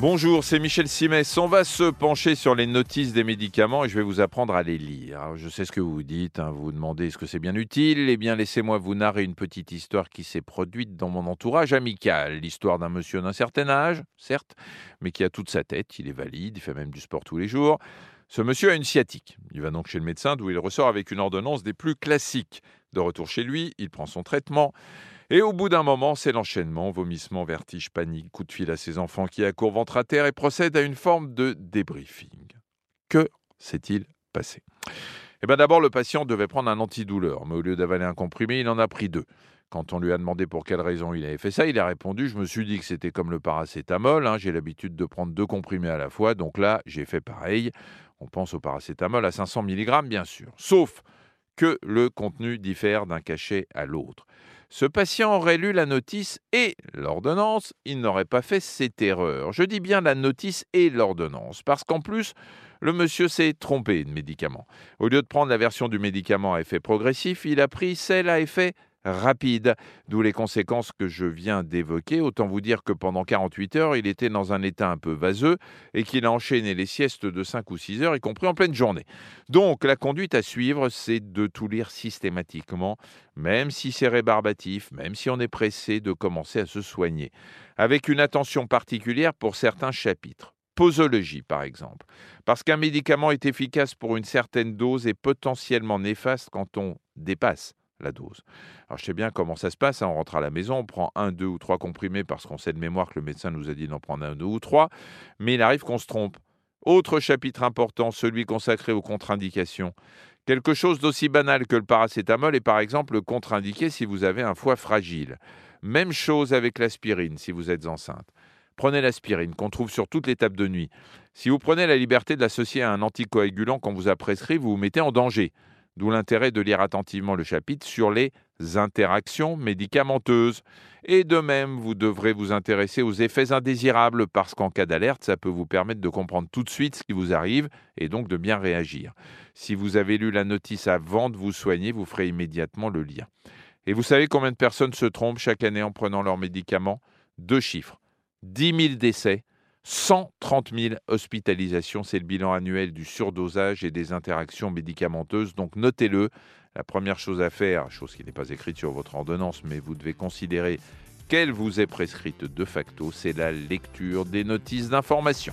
Bonjour, c'est Michel Simès. On va se pencher sur les notices des médicaments et je vais vous apprendre à les lire. je sais ce que vous dites, hein. vous vous demandez est-ce que c'est bien utile? Eh bien, laissez-moi vous narrer une petite histoire qui s'est produite dans mon entourage amical. L'histoire d'un monsieur d'un certain âge, certes, mais qui a toute sa tête, il est valide, il fait même du sport tous les jours. Ce monsieur a une sciatique. Il va donc chez le médecin d'où il ressort avec une ordonnance des plus classiques. De retour chez lui, il prend son traitement. Et au bout d'un moment, c'est l'enchaînement, vomissement, vertige, panique, coup de fil à ses enfants qui accourent ventre à terre et procède à une forme de débriefing. Que s'est-il passé? Eh bien d'abord, le patient devait prendre un antidouleur, mais au lieu d'avaler un comprimé, il en a pris deux. Quand on lui a demandé pour quelle raison il avait fait ça, il a répondu Je me suis dit que c'était comme le paracétamol, hein, j'ai l'habitude de prendre deux comprimés à la fois, donc là, j'ai fait pareil. On pense au paracétamol à 500 mg, bien sûr. Sauf que le contenu diffère d'un cachet à l'autre. Ce patient aurait lu la notice et l'ordonnance, il n'aurait pas fait cette erreur. Je dis bien la notice et l'ordonnance, parce qu'en plus, le monsieur s'est trompé de médicament. Au lieu de prendre la version du médicament à effet progressif, il a pris celle à effet rapide, d'où les conséquences que je viens d'évoquer. Autant vous dire que pendant 48 heures, il était dans un état un peu vaseux et qu'il a enchaîné les siestes de 5 ou 6 heures, y compris en pleine journée. Donc la conduite à suivre, c'est de tout lire systématiquement, même si c'est rébarbatif, même si on est pressé de commencer à se soigner, avec une attention particulière pour certains chapitres posologie, par exemple. Parce qu'un médicament est efficace pour une certaine dose et potentiellement néfaste quand on dépasse la dose. Alors je sais bien comment ça se passe, hein. on rentre à la maison, on prend un, deux ou trois comprimés parce qu'on sait de mémoire que le médecin nous a dit d'en prendre un, deux ou trois, mais il arrive qu'on se trompe. Autre chapitre important, celui consacré aux contre-indications. Quelque chose d'aussi banal que le paracétamol est par exemple contre-indiqué si vous avez un foie fragile. Même chose avec l'aspirine si vous êtes enceinte. Prenez l'aspirine qu'on trouve sur toutes les tables de nuit. Si vous prenez la liberté de l'associer à un anticoagulant qu'on vous a prescrit, vous vous mettez en danger. D'où l'intérêt de lire attentivement le chapitre sur les interactions médicamenteuses. Et de même, vous devrez vous intéresser aux effets indésirables parce qu'en cas d'alerte, ça peut vous permettre de comprendre tout de suite ce qui vous arrive et donc de bien réagir. Si vous avez lu la notice avant de vous soigner, vous ferez immédiatement le lien. Et vous savez combien de personnes se trompent chaque année en prenant leurs médicaments? Deux chiffres. 10 000 décès 130 000 hospitalisations, c'est le bilan annuel du surdosage et des interactions médicamenteuses. Donc notez-le. La première chose à faire, chose qui n'est pas écrite sur votre ordonnance, mais vous devez considérer qu'elle vous est prescrite de facto, c'est la lecture des notices d'information.